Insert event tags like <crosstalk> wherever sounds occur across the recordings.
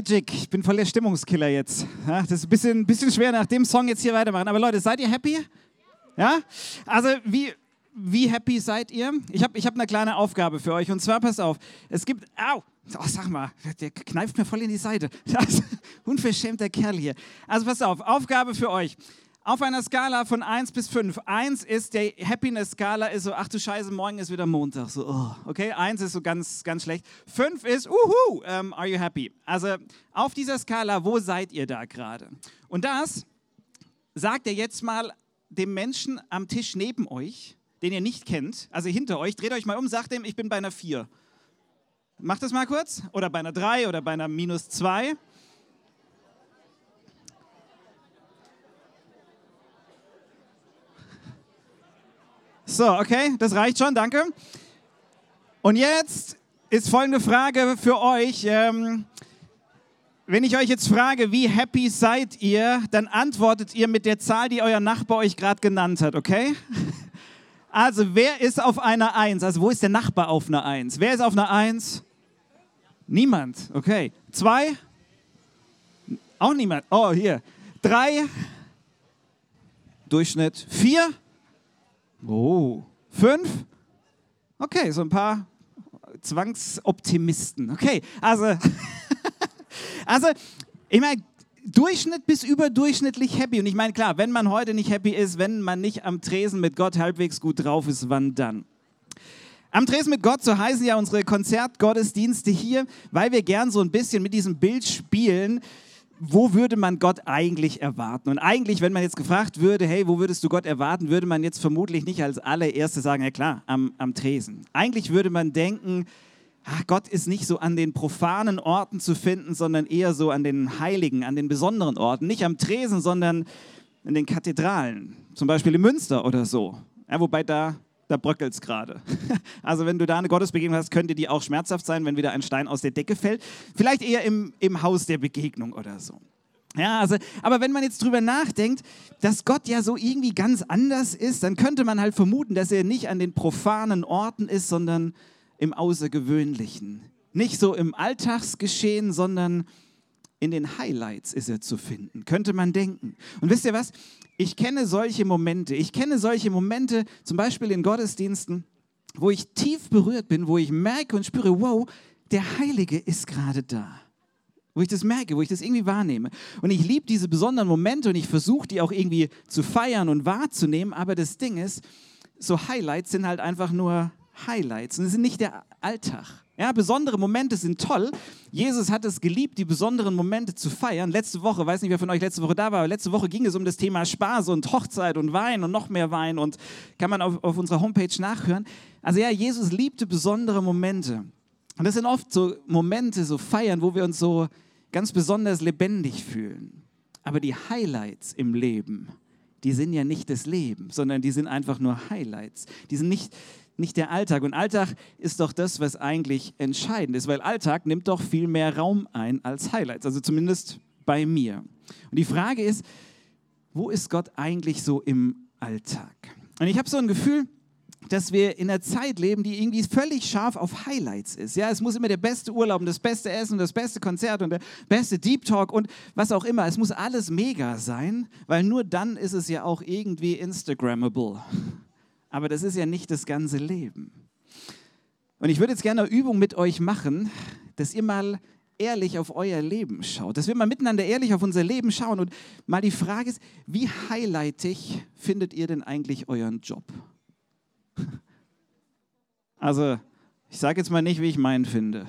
Magic. Ich bin voll der Stimmungskiller jetzt. Ja, das ist ein bisschen, bisschen schwer nach dem Song jetzt hier weitermachen. Aber Leute, seid ihr happy? Ja? Also, wie, wie happy seid ihr? Ich habe ich hab eine kleine Aufgabe für euch. Und zwar, passt auf, es gibt, au, oh, sag mal, der kneift mir voll in die Seite. Das, unverschämter Kerl hier. Also, passt auf, Aufgabe für euch. Auf einer Skala von 1 bis 5. 1 ist, der Happiness-Skala ist so, ach du Scheiße, morgen ist wieder Montag. So, oh, okay, 1 ist so ganz, ganz schlecht. 5 ist, uhu, um, ähm, are you happy? Also auf dieser Skala, wo seid ihr da gerade? Und das sagt ihr jetzt mal dem Menschen am Tisch neben euch, den ihr nicht kennt, also hinter euch, dreht euch mal um, sagt dem, ich bin bei einer 4. Macht das mal kurz. Oder bei einer 3 oder bei einer minus 2. So, okay, das reicht schon, danke. Und jetzt ist folgende Frage für euch. Ähm, wenn ich euch jetzt frage, wie happy seid ihr, dann antwortet ihr mit der Zahl, die euer Nachbar euch gerade genannt hat, okay? <laughs> Also, wer ist auf einer Eins? Also, wo ist der Nachbar auf einer Eins? Wer ist auf einer Eins? Niemand, okay. Zwei? Auch niemand. Oh, hier. Drei? Durchschnitt. Vier? Oh, fünf? Okay, so ein paar Zwangsoptimisten. Okay, also, <laughs> also ich meine, Durchschnitt bis überdurchschnittlich happy. Und ich meine, klar, wenn man heute nicht happy ist, wenn man nicht am Tresen mit Gott halbwegs gut drauf ist, wann dann? Am Tresen mit Gott, so heißen ja unsere Konzertgottesdienste hier, weil wir gern so ein bisschen mit diesem Bild spielen, wo würde man Gott eigentlich erwarten? Und eigentlich, wenn man jetzt gefragt würde, hey, wo würdest du Gott erwarten, würde man jetzt vermutlich nicht als allererste sagen, ja klar, am, am Tresen. Eigentlich würde man denken, ach, Gott ist nicht so an den profanen Orten zu finden, sondern eher so an den heiligen, an den besonderen Orten. Nicht am Tresen, sondern in den Kathedralen, zum Beispiel in Münster oder so. Ja, wobei da da bröckelt es gerade. <laughs> Also wenn du da eine Gottesbegegnung hast, könnte die auch schmerzhaft sein, wenn wieder ein Stein aus der Decke fällt. Vielleicht eher im, im Haus der Begegnung oder so. Ja, also, aber wenn man jetzt drüber nachdenkt, dass Gott ja so irgendwie ganz anders ist, dann könnte man halt vermuten, dass er nicht an den profanen Orten ist, sondern im Außergewöhnlichen. Nicht so im Alltagsgeschehen, sondern in den Highlights ist er zu finden, könnte man denken. Und wisst ihr was? Ich kenne solche Momente. Ich kenne solche Momente, zum Beispiel in Gottesdiensten, wo ich tief berührt bin, wo ich merke und spüre, wow, der Heilige ist gerade da. Wo ich das merke, wo ich das irgendwie wahrnehme. Und ich liebe diese besonderen Momente und ich versuche die auch irgendwie zu feiern und wahrzunehmen. Aber das Ding ist, so Highlights sind halt einfach nur Highlights und es sind nicht der Alltag. Ja, besondere Momente sind toll. Jesus hat es geliebt, die besonderen Momente zu feiern. Letzte Woche, weiß nicht, wer von euch letzte Woche da war, aber letzte Woche ging es um das Thema Spaß und Hochzeit und Wein und noch mehr Wein und kann man auf, auf unserer Homepage nachhören. Also ja, Jesus liebte besondere Momente. Und das sind oft so Momente, so Feiern, wo wir uns so ganz besonders lebendig fühlen. Aber die Highlights im Leben, die sind ja nicht das Leben, sondern die sind einfach nur Highlights. Die sind nicht nicht der Alltag. Und Alltag ist doch das, was eigentlich entscheidend ist, weil Alltag nimmt doch viel mehr Raum ein als Highlights, also zumindest bei mir. Und die Frage ist, wo ist Gott eigentlich so im Alltag? Und ich habe so ein Gefühl, dass wir in einer Zeit leben, die irgendwie völlig scharf auf Highlights ist. Ja, es muss immer der beste Urlaub und das beste Essen und das beste Konzert und der beste Deep Talk und was auch immer. Es muss alles mega sein, weil nur dann ist es ja auch irgendwie Instagrammable. Aber das ist ja nicht das ganze Leben. Und ich würde jetzt gerne eine Übung mit euch machen, dass ihr mal ehrlich auf euer Leben schaut, dass wir mal miteinander ehrlich auf unser Leben schauen und mal die Frage ist, wie highlightig findet ihr denn eigentlich euren Job? <laughs> Also, ich sage jetzt mal nicht, wie ich meinen finde.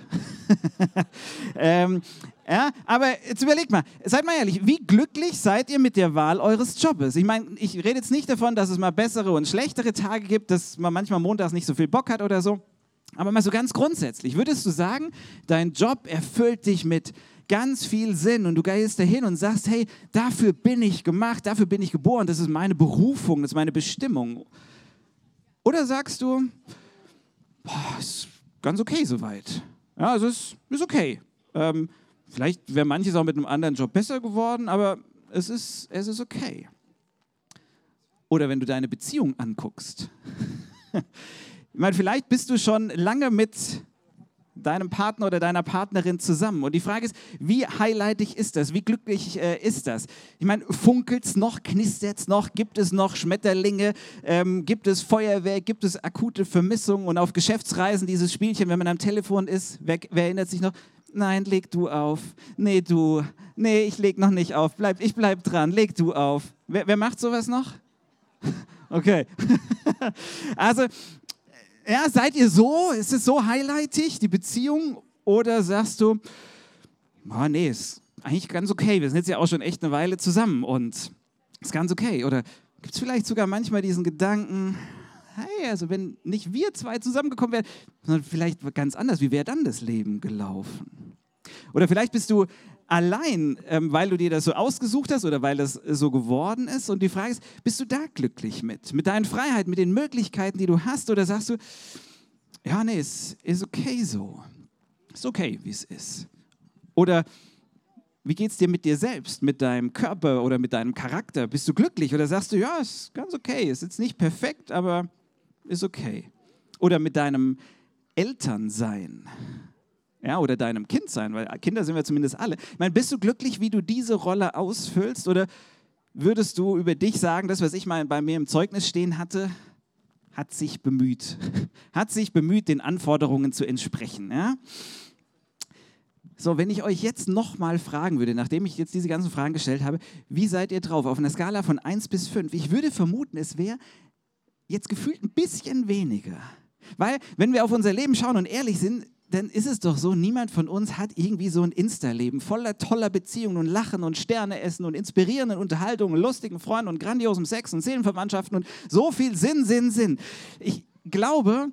<laughs> ähm, ja, aber jetzt überlegt mal, seid mal ehrlich, wie glücklich seid ihr mit der Wahl eures Jobs? Ich meine, ich rede jetzt nicht davon, dass es mal bessere und schlechtere Tage gibt, dass man manchmal montags nicht so viel Bock hat oder so. Aber mal so ganz grundsätzlich, würdest du sagen, dein Job erfüllt dich mit ganz viel Sinn und du gehst dahin und sagst, hey, dafür bin ich gemacht, dafür bin ich geboren, das ist meine Berufung, das ist meine Bestimmung. Oder sagst du, boah, ist ganz okay soweit. Ja, also ist, ist okay. Ähm, vielleicht wäre manches auch mit einem anderen Job besser geworden, aber es ist, es ist okay. Oder wenn du deine Beziehung anguckst. <laughs> ich meine, vielleicht bist du schon lange mit deinem Partner oder deiner Partnerin zusammen. Und die Frage ist, wie highlightig ist das? Wie glücklich äh, ist das? Ich meine, funkelt es noch, knistert es noch, gibt es noch Schmetterlinge, ähm, gibt es Feuerwehr, gibt es akute Vermissungen und auf Geschäftsreisen dieses Spielchen, wenn man am Telefon ist, wer, wer erinnert sich noch? Nein, leg du auf. Nee, du. Nee, ich leg noch nicht auf. Bleib, ich bleib dran. Leg du auf. Wer, wer macht sowas noch? <laughs> Okay. <laughs> also, ja, seid ihr so? Ist es so highlightig, die Beziehung? Oder sagst du, oh, nee, ist eigentlich ganz okay. Wir sind jetzt ja auch schon echt eine Weile zusammen und ist ganz okay. Oder gibt es vielleicht sogar manchmal diesen Gedanken, hey, also wenn nicht wir zwei zusammengekommen wären, sondern vielleicht ganz anders, wie wäre dann das Leben gelaufen? Oder vielleicht bist du allein, ähm, weil du dir das so ausgesucht hast oder weil das so geworden ist. Und die Frage ist, bist du da glücklich mit? Mit deinen Freiheiten, mit den Möglichkeiten, die du hast? Oder sagst du, ja, nee, es ist okay so. Ist okay, wie es ist. Oder wie geht es dir mit dir selbst, mit deinem Körper oder mit deinem Charakter? Bist du glücklich oder sagst du, ja, ist ganz okay, ist jetzt nicht perfekt, aber ist okay. Oder mit deinem Elternsein ja, oder deinem Kind sein, weil Kinder sind wir zumindest alle. Ich meine, bist du glücklich, wie du diese Rolle ausfüllst oder würdest du über dich sagen, das, was ich mal bei mir im Zeugnis stehen hatte, hat sich bemüht, <laughs> hat sich bemüht, den Anforderungen zu entsprechen. Ja? So, wenn ich euch jetzt nochmal fragen würde, nachdem ich jetzt diese ganzen Fragen gestellt habe, wie seid ihr drauf auf einer Skala von 1 bis 5? Ich würde vermuten, es wäre jetzt gefühlt ein bisschen weniger. Weil, wenn wir auf unser Leben schauen und ehrlich sind, dann ist es doch so, niemand von uns hat irgendwie so ein Insta-Leben voller toller Beziehungen und Lachen und Sterne essen und inspirierenden Unterhaltungen, lustigen Freunden und grandiosem Sex und Seelenverwandtschaften und so viel Sinn, Sinn, Sinn. Ich glaube,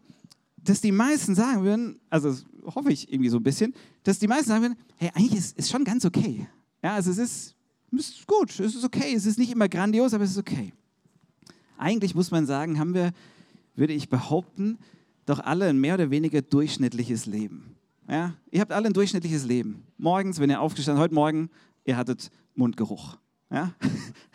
dass die meisten sagen würden, also hoffe ich irgendwie so ein bisschen, dass die meisten sagen würden, hey, eigentlich ist es schon ganz okay. Ja, also es ist, ist gut, es ist okay, es ist nicht immer grandios, aber es ist okay. Eigentlich muss man sagen, haben wir, würde ich behaupten, doch alle ein mehr oder weniger durchschnittliches Leben. Ja? Ihr habt alle ein durchschnittliches Leben. Morgens, wenn ihr aufgestanden heute Morgen, ihr hattet Mundgeruch. Ja?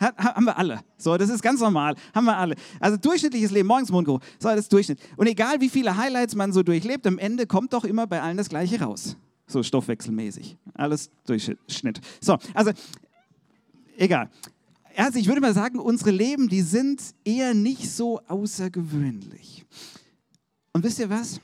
<laughs> haben wir alle. So, das ist ganz normal. Haben wir alle. Also durchschnittliches Leben, morgens Mundgeruch. So, das ist Durchschnitt. Und egal wie viele Highlights man so durchlebt, am Ende kommt doch immer bei allen das Gleiche raus. So stoffwechselmäßig. Alles Durchschnitt. So, also egal. Also ich würde mal sagen, unsere Leben, die sind eher nicht so außergewöhnlich. Und wisst ihr was?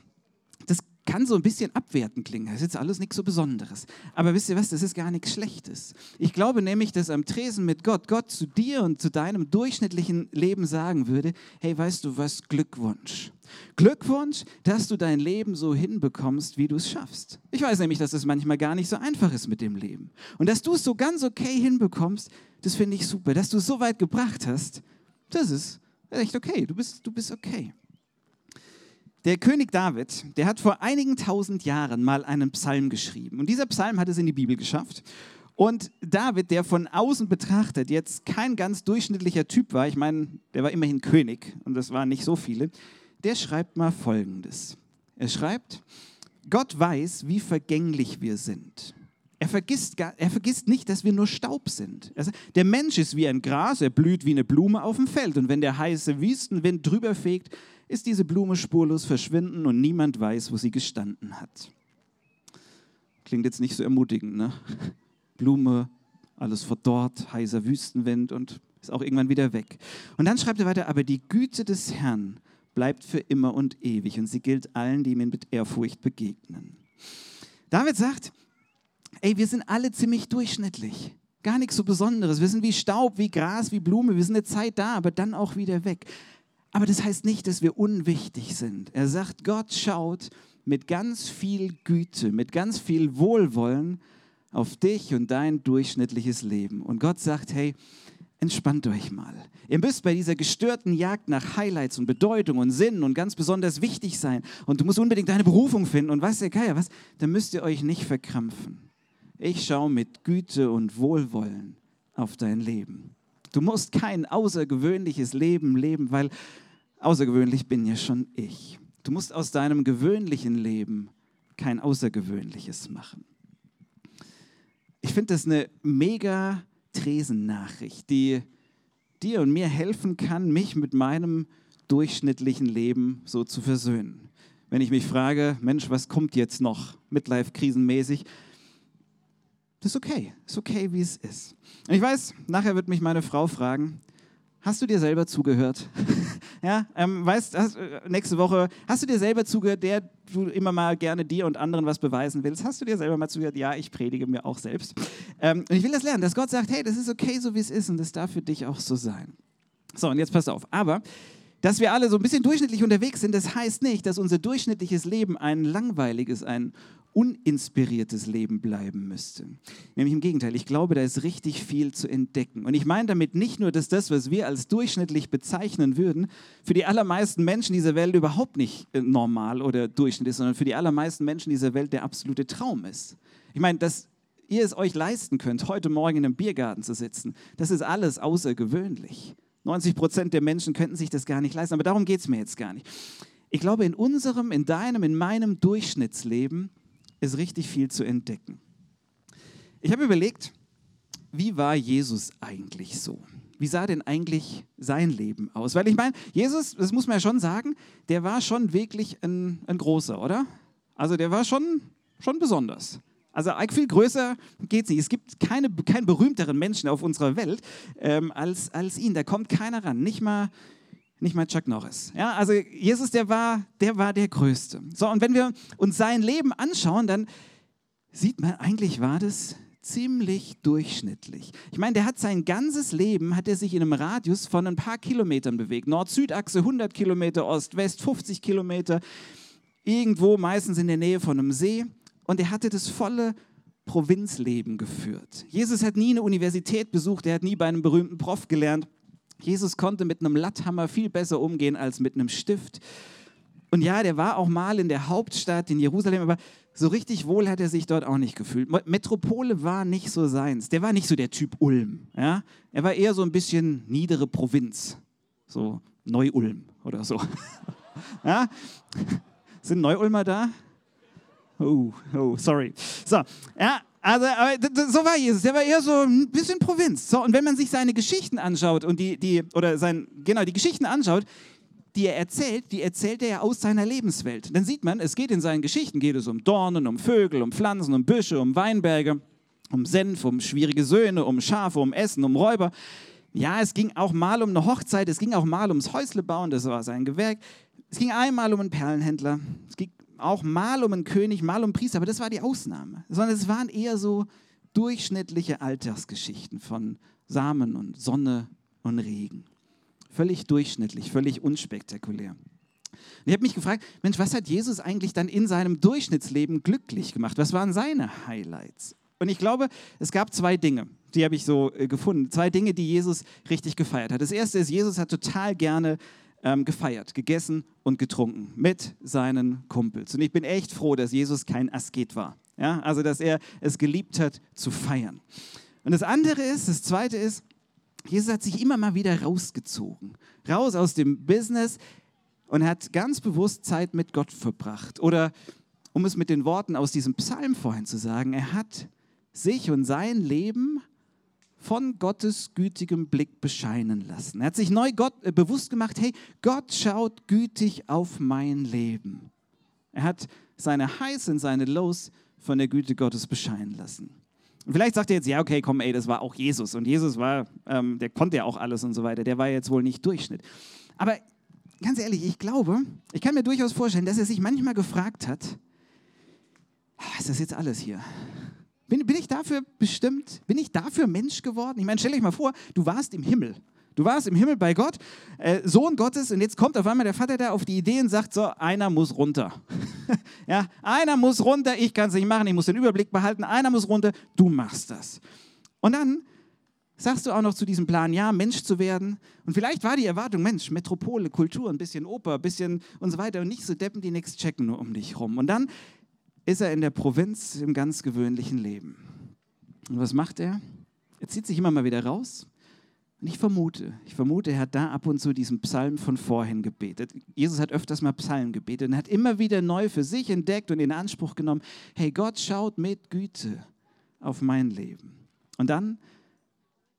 Das kann so ein bisschen abwertend klingen. Das ist jetzt alles nichts so Besonderes. Aber wisst ihr was? Das ist gar nichts Schlechtes. Ich glaube nämlich, dass am Tresen mit Gott, Gott zu dir und zu deinem durchschnittlichen Leben sagen würde: Hey, weißt du was? Glückwunsch. Glückwunsch, dass du dein Leben so hinbekommst, wie du es schaffst. Ich weiß nämlich, dass es manchmal gar nicht so einfach ist mit dem Leben. Und dass du es so ganz okay hinbekommst, das finde ich super. Dass du es so weit gebracht hast, das ist echt okay. Du bist, du bist okay. Der König David, der hat vor einigen tausend Jahren mal einen Psalm geschrieben. Und dieser Psalm hat es in die Bibel geschafft. Und David, der von außen betrachtet jetzt kein ganz durchschnittlicher Typ war, ich meine, der war immerhin König und das waren nicht so viele, der schreibt mal Folgendes. Er schreibt, Gott weiß, wie vergänglich wir sind. Er vergisst, er vergisst nicht, dass wir nur Staub sind. Der Mensch ist wie ein Gras, er blüht wie eine Blume auf dem Feld. Und wenn der heiße Wüstenwind drüber fegt, ist diese Blume spurlos verschwinden und niemand weiß, wo sie gestanden hat. Klingt jetzt nicht so ermutigend, ne? Blume, alles verdorrt, heißer Wüstenwind und ist auch irgendwann wieder weg. Und dann schreibt er weiter, aber die Güte des Herrn bleibt für immer und ewig und sie gilt allen, die ihm mit Ehrfurcht begegnen. David sagt, ey, wir sind alle ziemlich durchschnittlich. Gar nichts so Besonderes. Wir sind wie Staub, wie Gras, wie Blume. Wir sind eine Zeit da, aber dann auch wieder weg. Aber das heißt nicht, dass wir unwichtig sind. Er sagt, Gott schaut mit ganz viel Güte, mit ganz viel Wohlwollen auf dich und dein durchschnittliches Leben. Und Gott sagt, hey, entspannt euch mal. Ihr müsst bei dieser gestörten Jagd nach Highlights und Bedeutung und Sinn und ganz besonders wichtig sein. Und du musst unbedingt deine Berufung finden. Und weißt du, Kaya, was? Dann müsst ihr euch nicht verkrampfen. Ich schaue mit Güte und Wohlwollen auf dein Leben. Du musst kein außergewöhnliches Leben leben, weil außergewöhnlich bin ja schon ich. Du musst aus deinem gewöhnlichen Leben kein außergewöhnliches machen. Ich finde das eine mega Tresennachricht, die dir und mir helfen kann, mich mit meinem durchschnittlichen Leben so zu versöhnen. wenn ich mich frage, Mensch, was kommt jetzt noch, Midlife-krisenmäßig? Das ist okay, ist okay, wie es ist. Und ich weiß, nachher wird mich meine Frau fragen, Hast du dir selber zugehört? <laughs> ja, ähm, weißt, hast, äh, nächste Woche, hast du dir selber zugehört, der du immer mal gerne dir und anderen was beweisen willst? Hast du dir selber mal zugehört? Ja, ich predige mir auch selbst. Ähm, und ich will das lernen, dass Gott sagt, hey, das ist okay, so wie es ist und das darf für dich auch so sein. So, und jetzt pass auf. Aber dass wir alle so ein bisschen durchschnittlich unterwegs sind, das heißt nicht, dass unser durchschnittliches Leben ein langweiliges, ein uninspiriertes Leben bleiben müsste. Nämlich im Gegenteil, ich glaube, da ist richtig viel zu entdecken. Und ich meine damit nicht nur, dass das, was wir als durchschnittlich bezeichnen würden, für die allermeisten Menschen dieser Welt überhaupt nicht äh, normal oder durchschnittlich ist, sondern für die allermeisten Menschen dieser Welt der absolute Traum ist. Ich meine, dass ihr es euch leisten könnt, heute Morgen in einem Biergarten zu sitzen, das ist alles außergewöhnlich. 90 Prozent der Menschen könnten sich das gar nicht leisten, aber darum geht es mir jetzt gar nicht. Ich glaube, in unserem, in deinem, in meinem Durchschnittsleben ist richtig viel zu entdecken. Ich habe überlegt, wie war Jesus eigentlich so? Wie sah denn eigentlich sein Leben aus? Weil ich meine, Jesus, das muss man ja schon sagen, der war schon wirklich ein, ein großer, oder? Also der war schon, schon besonders. Also viel größer geht es nicht. Es gibt keine, keinen berühmteren Menschen auf unserer Welt ähm, als, als ihn. Da kommt keiner ran, nicht mal, nicht mal Chuck Norris. Ja, also Jesus, der war, der war der Größte. So, und wenn wir uns sein Leben anschauen, dann sieht man, eigentlich war das ziemlich durchschnittlich. Ich meine, der hat sein ganzes Leben, hat er sich in einem Radius von ein paar Kilometern bewegt. Nord-Süd-Achse 100 Kilometer, Ost-West 50 Kilometer, irgendwo meistens in der Nähe von einem See und er hatte das volle Provinzleben geführt. Jesus hat nie eine Universität besucht, er hat nie bei einem berühmten Prof gelernt. Jesus konnte mit einem Latthammer viel besser umgehen als mit einem Stift. Und ja, der war auch mal in der Hauptstadt in Jerusalem, aber so richtig wohl hat er sich dort auch nicht gefühlt. Metropole war nicht so seins. Der war nicht so der Typ Ulm. Ja? Er war eher so ein bisschen niedere Provinz. So Neu-Ulm oder so. <laughs> ja? Sind Neu-Ulmer da? Oh, oh, sorry. So, ja, also, so war Jesus. Der war eher so ein bisschen Provinz. So, und wenn man sich seine Geschichten anschaut und die, die oder sein, genau, die Geschichten anschaut, die er erzählt, die erzählt er ja aus seiner Lebenswelt. Dann sieht man, es geht in seinen Geschichten, geht es um Dornen, um Vögel, um Pflanzen, um Büsche, um Weinberge, um Senf, um schwierige Söhne, um Schafe, um Essen, um Räuber. Ja, es ging auch mal um eine Hochzeit, es ging auch mal ums Häuslebauen, das war sein Gewerk. Es ging einmal um einen Perlenhändler, es ging auch mal um einen König, mal um einen Priester, aber das war die Ausnahme. Sondern es waren eher so durchschnittliche Alltagsgeschichten von Samen und Sonne und Regen. Völlig durchschnittlich, völlig unspektakulär. Und ich habe mich gefragt, Mensch, was hat Jesus eigentlich dann in seinem Durchschnittsleben glücklich gemacht? Was waren seine Highlights? Und ich glaube, es gab zwei Dinge, die habe ich so äh, gefunden. Zwei Dinge, die Jesus richtig gefeiert hat. Das erste ist, Jesus hat total gerne ähm, gefeiert, gegessen und getrunken mit seinen Kumpels. Und ich bin echt froh, dass Jesus kein Asket war. Ja? Also, dass er es geliebt hat zu feiern. Und das andere ist, das zweite ist, Jesus hat sich immer mal wieder rausgezogen, raus aus dem Business und hat ganz bewusst Zeit mit Gott verbracht. Oder um es mit den Worten aus diesem Psalm vorhin zu sagen, er hat sich und sein Leben von Gottes gütigem Blick bescheinen lassen. Er hat sich neu Gott, äh, bewusst gemacht, hey, Gott schaut gütig auf mein Leben. Er hat seine Highs und seine Lows von der Güte Gottes bescheinen lassen. Und vielleicht sagt er jetzt, ja, okay, komm, ey, das war auch Jesus. Und Jesus war, ähm, der konnte ja auch alles und so weiter. Der war jetzt wohl nicht Durchschnitt. Aber ganz ehrlich, ich glaube, ich kann mir durchaus vorstellen, dass er sich manchmal gefragt hat, ah, ist das jetzt alles hier? Bin, bin ich dafür bestimmt? Bin ich dafür Mensch geworden? Ich meine, stell euch mal vor, du warst im Himmel. Du warst im Himmel bei Gott, äh, Sohn Gottes, und jetzt kommt auf einmal der Vater da auf die Idee und sagt: So, einer muss runter. <laughs> ja, einer muss runter, ich kann es nicht machen, ich muss den Überblick behalten, einer muss runter, du machst das. Und dann sagst du auch noch zu diesem Plan, ja, Mensch zu werden. Und vielleicht war die Erwartung, Mensch, Metropole, Kultur, ein bisschen Oper, ein bisschen und so weiter und nicht so Deppen, die nichts checken nur um dich rum. Und dann ist er in der Provinz im ganz gewöhnlichen Leben. Und was macht er? Er zieht sich immer mal wieder raus. Und ich vermute, ich vermute, er hat da ab und zu diesen Psalm von vorhin gebetet. Jesus hat öfters mal Psalmen gebetet und hat immer wieder neu für sich entdeckt und in Anspruch genommen, hey, Gott schaut mit Güte auf mein Leben. Und dann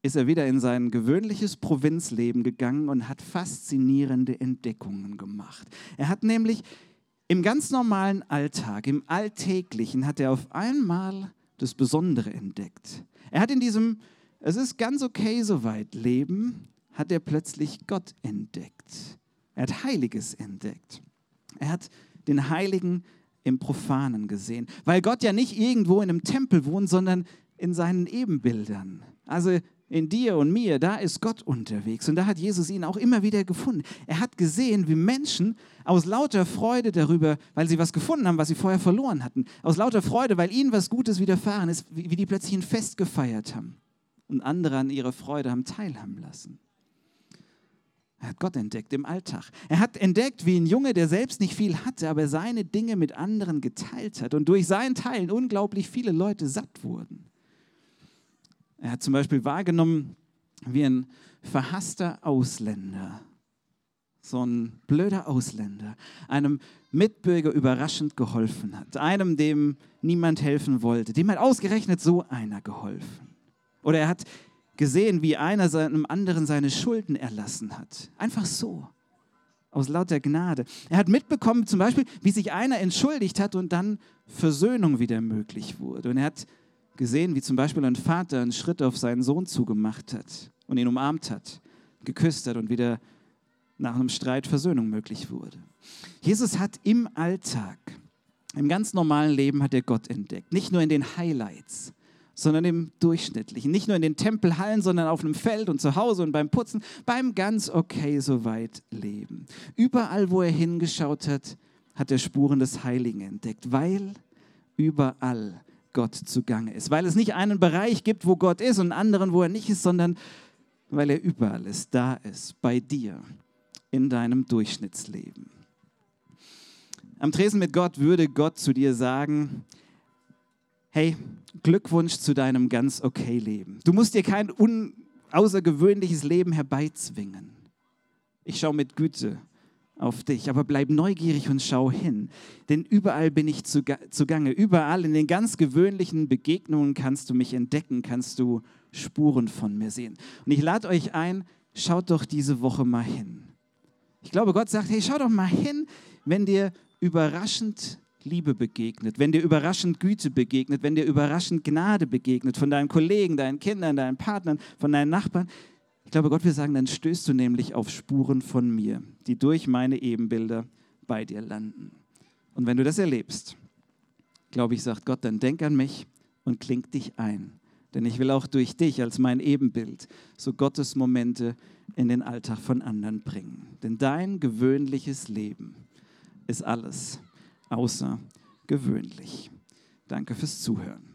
ist er wieder in sein gewöhnliches Provinzleben gegangen und hat faszinierende Entdeckungen gemacht. Er hat nämlich Im ganz normalen Alltag, im Alltäglichen hat er auf einmal das Besondere entdeckt. Er hat in diesem, es ist ganz okay soweit, Leben, hat er plötzlich Gott entdeckt. Er hat Heiliges entdeckt. Er hat den Heiligen im Profanen gesehen, weil Gott ja nicht irgendwo in einem Tempel wohnt, sondern in seinen Ebenbildern. Also in dir und mir, da ist Gott unterwegs. Und da hat Jesus ihn auch immer wieder gefunden. Er hat gesehen, wie Menschen aus lauter Freude darüber, weil sie was gefunden haben, was sie vorher verloren hatten, aus lauter Freude, weil ihnen was Gutes widerfahren ist, wie die plötzlich ein Fest gefeiert haben und andere an ihrer Freude haben teilhaben lassen. Er hat Gott entdeckt im Alltag. Er hat entdeckt, wie ein Junge, der selbst nicht viel hatte, aber seine Dinge mit anderen geteilt hat und durch sein Teilen unglaublich viele Leute satt wurden. Er hat zum Beispiel wahrgenommen, wie ein verhasster Ausländer, so ein blöder Ausländer, einem Mitbürger überraschend geholfen hat. Einem, dem niemand helfen wollte. Dem hat ausgerechnet so einer geholfen. Oder er hat gesehen, wie einer seinem anderen seine Schulden erlassen hat. Einfach so. Aus lauter Gnade. Er hat mitbekommen, zum Beispiel, wie sich einer entschuldigt hat und dann Versöhnung wieder möglich wurde. Und er hat gesehen, wie zum Beispiel ein Vater einen Schritt auf seinen Sohn zugemacht hat und ihn umarmt hat, geküsst hat und wieder nach einem Streit Versöhnung möglich wurde. Jesus hat im Alltag, im ganz normalen Leben hat er Gott entdeckt. Nicht nur in den Highlights, sondern im Durchschnittlichen. Nicht nur in den Tempelhallen, sondern auf einem Feld und zu Hause und beim Putzen, beim ganz okay soweit Leben. Überall, wo er hingeschaut hat, hat er Spuren des Heiligen entdeckt, weil überall Gott zugange ist. Weil es nicht einen Bereich gibt, wo Gott ist und einen anderen, wo er nicht ist, sondern weil er überall ist, da ist, bei dir, in deinem Durchschnittsleben. Am Tresen mit Gott würde Gott zu dir sagen, hey, Glückwunsch zu deinem ganz okay Leben. Du musst dir kein außergewöhnliches Leben herbeizwingen. Ich schaue mit Güte auf dich, aber bleib neugierig und schau hin. Denn überall bin ich zugange. Überall in den ganz gewöhnlichen Begegnungen kannst du mich entdecken, kannst du Spuren von mir sehen. Und ich lade euch ein, schaut doch diese Woche mal hin. Ich glaube, Gott sagt, hey, schau doch mal hin, wenn dir überraschend Liebe begegnet, wenn dir überraschend Güte begegnet, wenn dir überraschend Gnade begegnet von deinen Kollegen, deinen Kindern, deinen Partnern, von deinen Nachbarn. Ich glaube, Gott will sagen, dann stößt du nämlich auf Spuren von mir, die durch meine Ebenbilder bei dir landen. Und wenn du das erlebst, glaube ich, sagt Gott, dann denk an mich und kling dich ein. Denn ich will auch durch dich als mein Ebenbild so Gottes Momente in den Alltag von anderen bringen. Denn dein gewöhnliches Leben ist alles außergewöhnlich. Danke fürs Zuhören.